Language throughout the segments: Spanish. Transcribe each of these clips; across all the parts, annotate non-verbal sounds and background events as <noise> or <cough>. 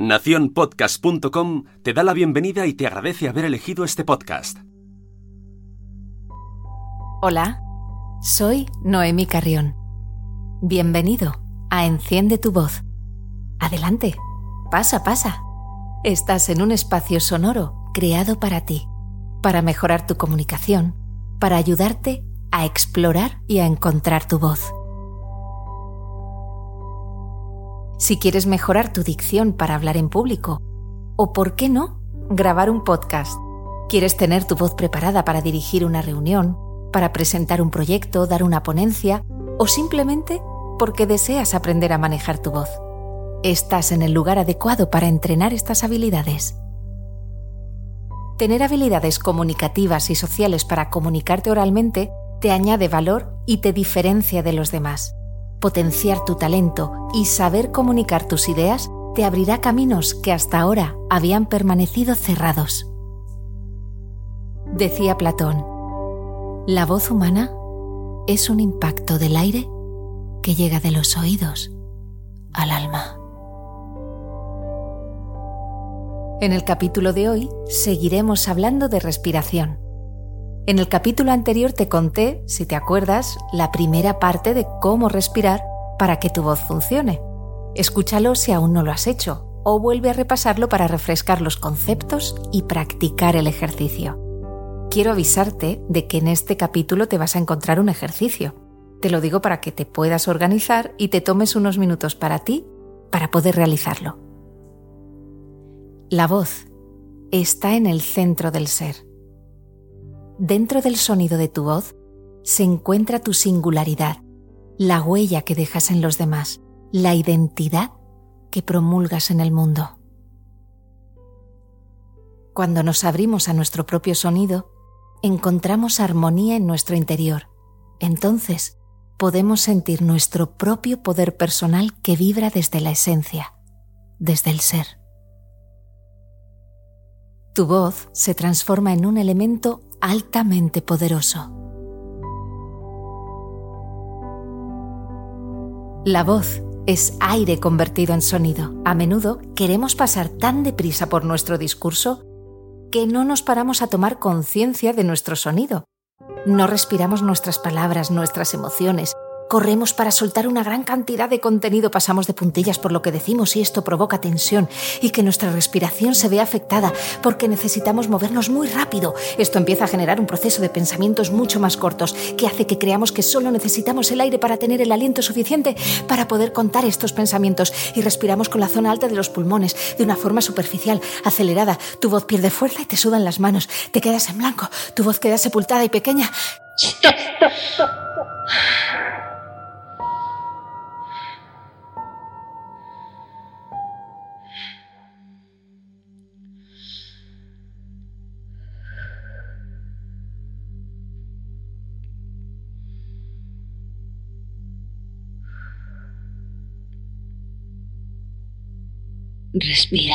Naciónpodcast.com te da la bienvenida y te agradece haber elegido este podcast. Hola, soy Noemi Carrión. Bienvenido a Enciende tu voz. Adelante, pasa, pasa. Estás en un espacio sonoro creado para ti, para mejorar tu comunicación, para ayudarte a explorar y a encontrar tu voz. Si quieres mejorar tu dicción para hablar en público, o por qué no, grabar un podcast. ¿Quieres tener tu voz preparada para dirigir una reunión, para presentar un proyecto, dar una ponencia, o simplemente porque deseas aprender a manejar tu voz? Estás en el lugar adecuado para entrenar estas habilidades. Tener habilidades comunicativas y sociales para comunicarte oralmente te añade valor y te diferencia de los demás potenciar tu talento y saber comunicar tus ideas te abrirá caminos que hasta ahora habían permanecido cerrados. Decía Platón, la voz humana es un impacto del aire que llega de los oídos al alma. En el capítulo de hoy seguiremos hablando de respiración en el capítulo anterior te conté, si te acuerdas, la primera parte de cómo respirar para que tu voz funcione. Escúchalo si aún no lo has hecho o vuelve a repasarlo para refrescar los conceptos y practicar el ejercicio. Quiero avisarte de que en este capítulo te vas a encontrar un ejercicio. Te lo digo para que te puedas organizar y te tomes unos minutos para ti para poder realizarlo. La voz está en el centro del ser dentro del sonido de tu voz se encuentra tu singularidad, la huella que dejas en los demás, la identidad que promulgas en el mundo. Cuando nos abrimos a nuestro propio sonido, encontramos armonía en nuestro interior. Entonces, podemos sentir nuestro propio poder personal que vibra desde la esencia, desde el ser. Tu voz se transforma en un elemento altamente poderoso. La voz es aire convertido en sonido. A menudo queremos pasar tan deprisa por nuestro discurso que no nos paramos a tomar conciencia de nuestro sonido. No respiramos nuestras palabras, nuestras emociones, Corremos para soltar una gran cantidad de contenido, pasamos de puntillas por lo que decimos y esto provoca tensión y que nuestra respiración se vea afectada porque necesitamos movernos muy rápido. Esto empieza a generar un proceso de pensamientos mucho más cortos que hace que creamos que solo necesitamos el aire para tener el aliento suficiente para poder contar estos pensamientos y respiramos con la zona alta de los pulmones de una forma superficial, acelerada. Tu voz pierde fuerza y te sudan las manos. Te quedas en blanco, tu voz queda sepultada y pequeña. <laughs> Respira.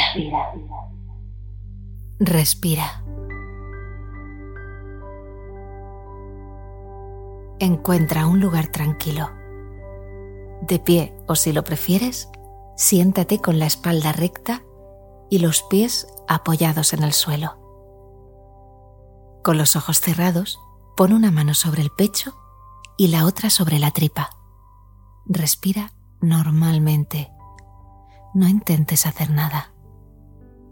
Respira. Encuentra un lugar tranquilo. De pie o si lo prefieres, siéntate con la espalda recta y los pies apoyados en el suelo. Con los ojos cerrados, pon una mano sobre el pecho y la otra sobre la tripa. Respira normalmente no intentes hacer nada.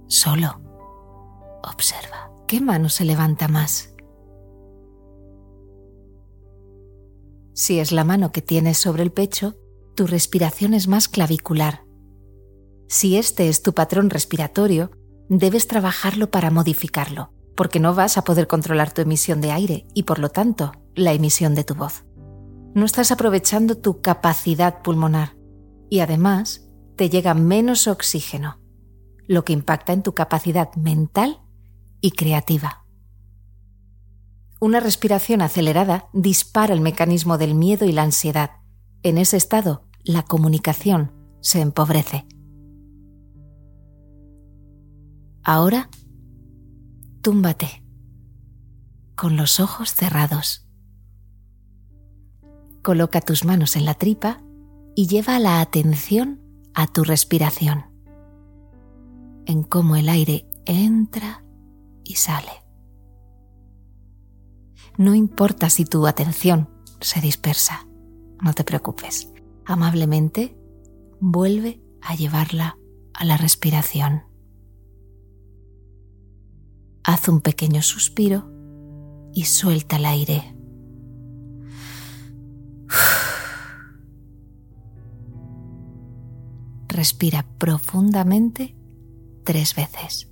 Solo observa. ¿Qué mano se levanta más? Si es la mano que tienes sobre el pecho, tu respiración es más clavicular. Si este es tu patrón respiratorio, debes trabajarlo para modificarlo, porque no vas a poder controlar tu emisión de aire y por lo tanto la emisión de tu voz. No estás aprovechando tu capacidad pulmonar y además te llega menos oxígeno, lo que impacta en tu capacidad mental y creativa. Una respiración acelerada dispara el mecanismo del miedo y la ansiedad. En ese estado, la comunicación se empobrece. Ahora, túmbate, con los ojos cerrados. Coloca tus manos en la tripa y lleva la atención a tu respiración. en cómo el aire entra y sale. No importa si tu atención se dispersa, no te preocupes. Amablemente vuelve a llevarla a la respiración. Haz un pequeño suspiro y suelta el aire. Respira profundamente tres veces.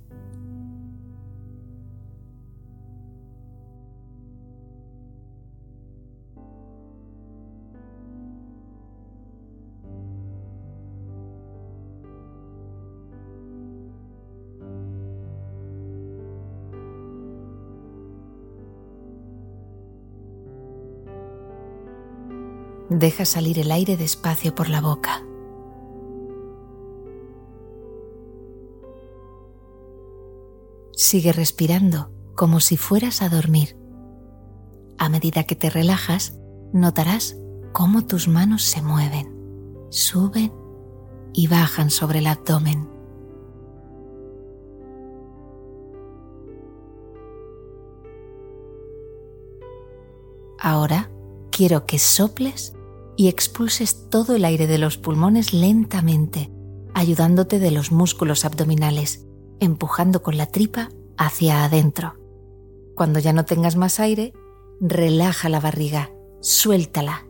Deja salir el aire despacio por la boca. Sigue respirando como si fueras a dormir. A medida que te relajas, notarás cómo tus manos se mueven, suben y bajan sobre el abdomen. Ahora quiero que soples y expulses todo el aire de los pulmones lentamente, ayudándote de los músculos abdominales, empujando con la tripa hacia adentro. Cuando ya no tengas más aire, relaja la barriga, suéltala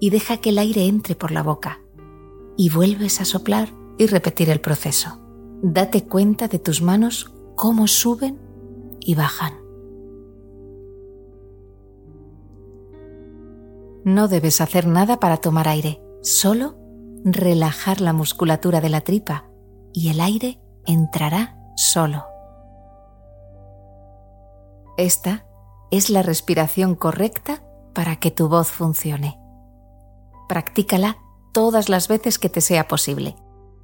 y deja que el aire entre por la boca. Y vuelves a soplar y repetir el proceso. Date cuenta de tus manos cómo suben y bajan. No debes hacer nada para tomar aire, solo relajar la musculatura de la tripa y el aire entrará solo. Esta es la respiración correcta para que tu voz funcione. Practícala todas las veces que te sea posible.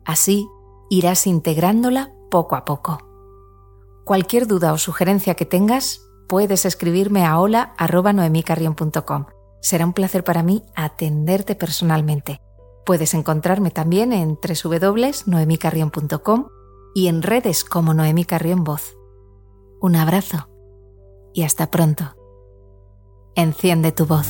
Así irás integrándola poco a poco. Cualquier duda o sugerencia que tengas, puedes escribirme a hola.noemicarrion.com Será un placer para mí atenderte personalmente. Puedes encontrarme también en www.noemicarrion.com y en redes como Noemi Carrión Voz. Un abrazo y hasta pronto. Enciende tu voz.